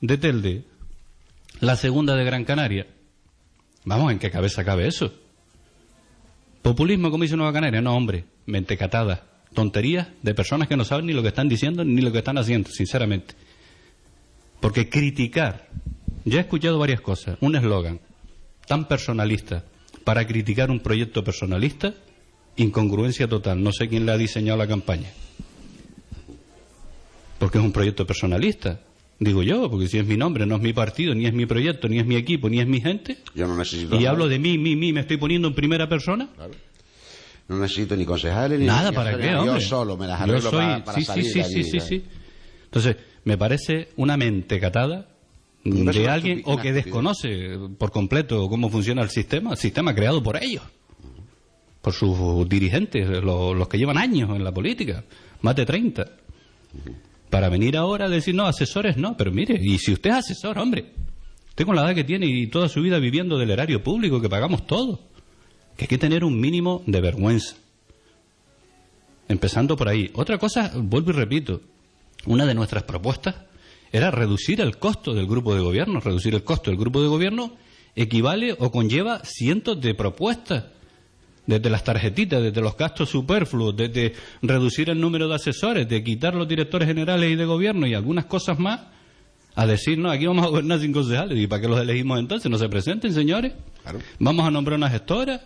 De Telde, la segunda de Gran Canaria. Vamos, ¿en qué cabeza cabe eso? Populismo, como dice Nueva Canaria, no, hombre, mentecatada, tonterías de personas que no saben ni lo que están diciendo ni lo que están haciendo, sinceramente. Porque criticar, ya he escuchado varias cosas, un eslogan tan personalista para criticar un proyecto personalista, incongruencia total, no sé quién le ha diseñado la campaña porque es un proyecto personalista. Digo yo, porque si es mi nombre, no es mi partido, ni es mi proyecto, ni es mi equipo, ni es mi gente. Yo no necesito. Y hablo de mí, mí, mí, me estoy poniendo en primera persona. No necesito ni concejales ni nada para qué, hombre. Yo solo me las arreglo Yo soy, para, para sí, salir sí, sí, allí, sí, sí, ¿sabes? sí. Entonces, me parece una mentecatada Me parece de alguien o que desconoce por completo cómo funciona el sistema, el sistema creado por ellos, por sus dirigentes, los, los que llevan años en la política, más de 30. Para venir ahora a decir, no, asesores no, pero mire, y si usted es asesor, hombre, usted con la edad que tiene y toda su vida viviendo del erario público que pagamos todos, que hay que tener un mínimo de vergüenza. Empezando por ahí. Otra cosa, vuelvo y repito, una de nuestras propuestas era reducir el costo del grupo de gobierno. Reducir el costo del grupo de gobierno equivale o conlleva cientos de propuestas, desde las tarjetitas, desde los gastos superfluos, desde reducir el número de asesores, de quitar los directores generales y de gobierno y algunas cosas más, a decir, no, aquí vamos a gobernar sin concejales. ¿Y para qué los elegimos entonces? ¿No se presenten, señores? Claro. Vamos a nombrar una gestora.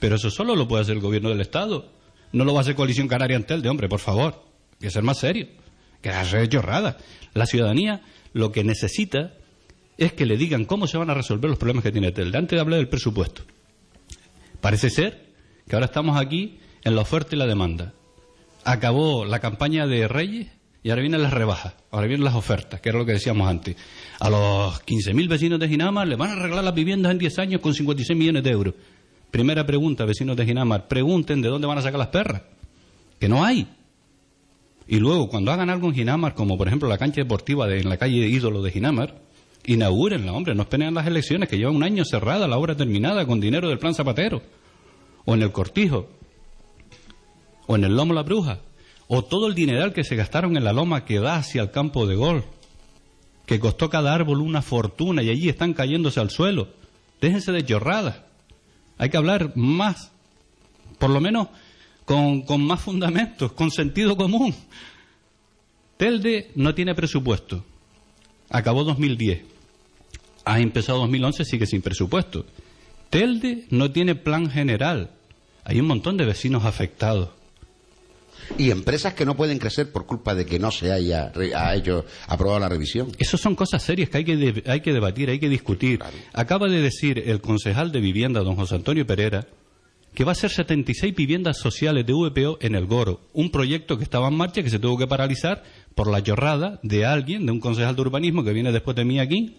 Pero eso solo lo puede hacer el gobierno del Estado. No lo va a hacer Coalición Canaria ante de hombre, por favor. Hay que ser más serio. Que hacer chorradas. La ciudadanía lo que necesita es que le digan cómo se van a resolver los problemas que tiene Telde. Antes de hablar del presupuesto. Parece ser que ahora estamos aquí en la oferta y la demanda. Acabó la campaña de Reyes y ahora vienen las rebajas, ahora vienen las ofertas, que era lo que decíamos antes. A los 15.000 vecinos de Ginamar le van a arreglar las viviendas en 10 años con 56 millones de euros. Primera pregunta, vecinos de Ginamar, pregunten de dónde van a sacar las perras. Que no hay. Y luego, cuando hagan algo en Ginamar, como por ejemplo la cancha deportiva de, en la calle Ídolo de Ginamar, inaugurenla, hombre, no esperen las elecciones, que llevan un año cerrada, la obra terminada, con dinero del plan Zapatero. O en el Cortijo. O en el Lomo La Bruja. O todo el dineral que se gastaron en la loma que da hacia el campo de gol. Que costó cada árbol una fortuna y allí están cayéndose al suelo. Déjense de chorradas. Hay que hablar más. Por lo menos con, con más fundamentos, con sentido común. Telde no tiene presupuesto. Acabó 2010. Ha empezado 2011, sigue sin presupuesto. Telde no tiene plan general. Hay un montón de vecinos afectados. Y empresas que no pueden crecer por culpa de que no se haya ha hecho aprobado la revisión. Esas son cosas serias que hay que, de- hay que debatir, hay que discutir. Acaba de decir el concejal de vivienda, don José Antonio Pereira, que va a ser 76 viviendas sociales de VPO en el Goro. Un proyecto que estaba en marcha que se tuvo que paralizar por la llorada de alguien, de un concejal de urbanismo que viene después de mí aquí,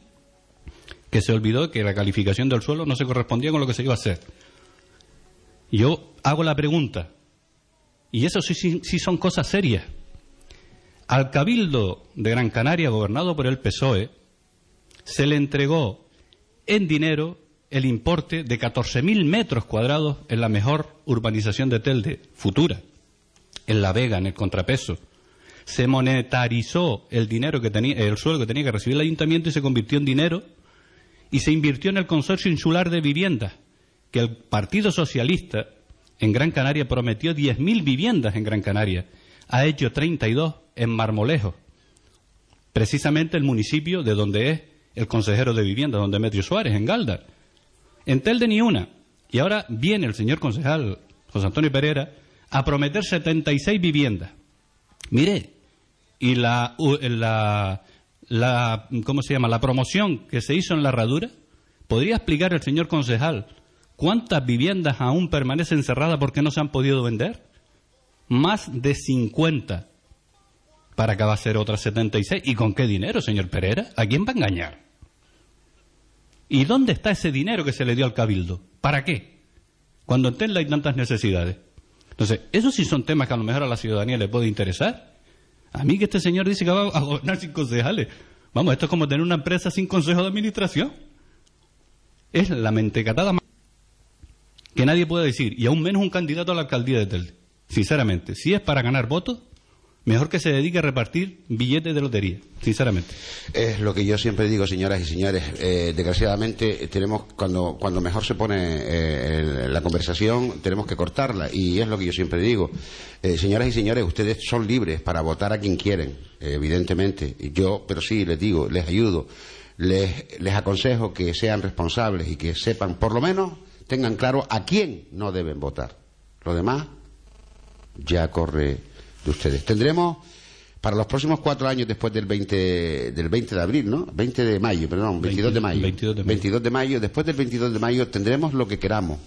que se olvidó que la calificación del suelo no se correspondía con lo que se iba a hacer. Yo hago la pregunta, y eso sí, sí- sí son cosas serias. Al Cabildo de Gran Canaria, gobernado por el PSOE, se le entregó en dinero el importe de 14.000 metros cuadrados en la mejor urbanización de Telde, futura, en La Vega, en el contrapeso. Se monetarizó el dinero que tenía, el suelo que tenía que recibir el ayuntamiento y se convirtió en dinero y se invirtió en el consorcio insular de viviendas, que el Partido Socialista en Gran Canaria prometió 10.000 viviendas en Gran Canaria. Ha hecho 32 en Marmolejo, precisamente el municipio de donde es el consejero de vivienda, donde Metrio Suárez, en Galdar. En Telde ni una. Y ahora viene el señor concejal José Antonio Pereira a prometer 76 viviendas. Mire, y la, la, ¿cómo se llama? La promoción que se hizo en la herradura, ¿podría explicar el señor concejal cuántas viviendas aún permanecen cerradas porque no se han podido vender? Más de 50. para que va a ser otras 76. ¿Y con qué dinero, señor Pereira? ¿A quién va a engañar? ¿Y dónde está ese dinero que se le dio al cabildo? ¿Para qué? Cuando en Tesla hay tantas necesidades. Entonces, esos sí son temas que a lo mejor a la ciudadanía le puede interesar. A mí que este señor dice que va a gobernar sin concejales. Vamos, esto es como tener una empresa sin consejo de administración. Es la mentecatada más que nadie puede decir, y aún menos un candidato a la alcaldía de Telde. Sinceramente, si es para ganar votos, mejor que se dedique a repartir billetes de lotería, sinceramente. Es lo que yo siempre digo, señoras y señores. Eh, desgraciadamente, tenemos cuando, cuando mejor se pone eh, la conversación, tenemos que cortarla. Y es lo que yo siempre digo. Eh, señoras y señores, ustedes son libres para votar a quien quieren, evidentemente. Yo, pero sí, les digo, les ayudo. Les, les aconsejo que sean responsables y que sepan, por lo menos, tengan claro a quién no deben votar. Lo demás ya corre de ustedes. Tendremos para los próximos cuatro años después del 20, del 20 de abril, ¿no? 20 de mayo, perdón, 22 de mayo. 22 de mayo. 22 de mayo. Después del 22 de mayo tendremos lo que queramos.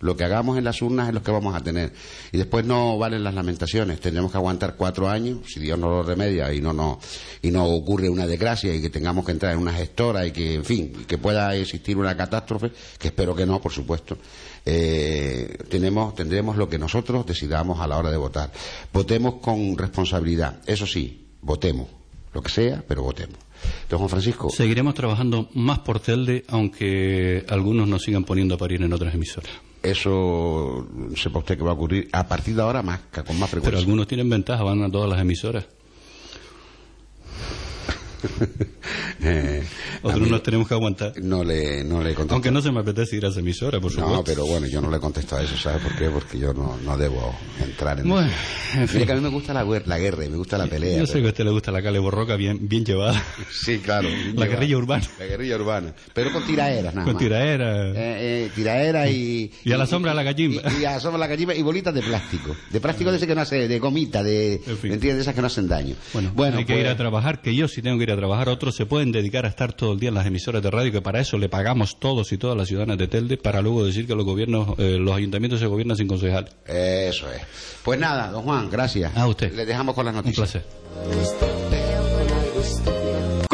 Lo que hagamos en las urnas es lo que vamos a tener. Y después no valen las lamentaciones. Tendremos que aguantar cuatro años, si Dios no lo remedia y no, no, y no ocurre una desgracia y que tengamos que entrar en una gestora y que, en fin, que pueda existir una catástrofe, que espero que no, por supuesto. Eh, tenemos, tendremos lo que nosotros decidamos a la hora de votar. Votemos con responsabilidad. Eso sí, votemos. Lo que sea, pero votemos. Don Juan Francisco. Seguiremos trabajando más por Telde, aunque algunos nos sigan poniendo a parir en otras emisoras. Eso sepa usted que va a ocurrir a partir de ahora más, con más Pero frecuencia. algunos tienen ventaja, van a todas las emisoras. Eh, Otros nos tenemos que aguantar. no le, no le contesto. Aunque no se me apetece ir a esa emisora, por supuesto. No, pero bueno, yo no le contesto a eso, ¿sabes por qué? Porque yo no, no debo entrar en Bueno, eso. en fin. Mira que a mí me gusta la, la guerra y me gusta la pelea. Yo sé que a usted le gusta la cale borroca bien, bien llevada. Sí, claro. bien La llevada. guerrilla urbana. La guerrilla urbana. Pero con tiraeras, nada Con más. tiraera. Eh, eh, tiraera y... Y a la sombra de la gallimba. Y, y a la sombra de la gallimba y bolitas de plástico. De plástico de ese que no hace, de gomita, de... En fin. ¿Me entiendes? Esas que no hacen daño. Bueno, hay que pues, ir a trabajar, que yo sí tengo que ir a trabajar. Otros se pueden dedicar a estar todo el día en las emisoras de radio, que para eso le pagamos todos y todas las ciudadanas de Telde, para luego decir que los gobiernos, eh, los ayuntamientos se gobiernan sin concejal. Eso es. Pues nada, don Juan, gracias. A usted. Le dejamos con las Un noticias. placer.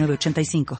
906985.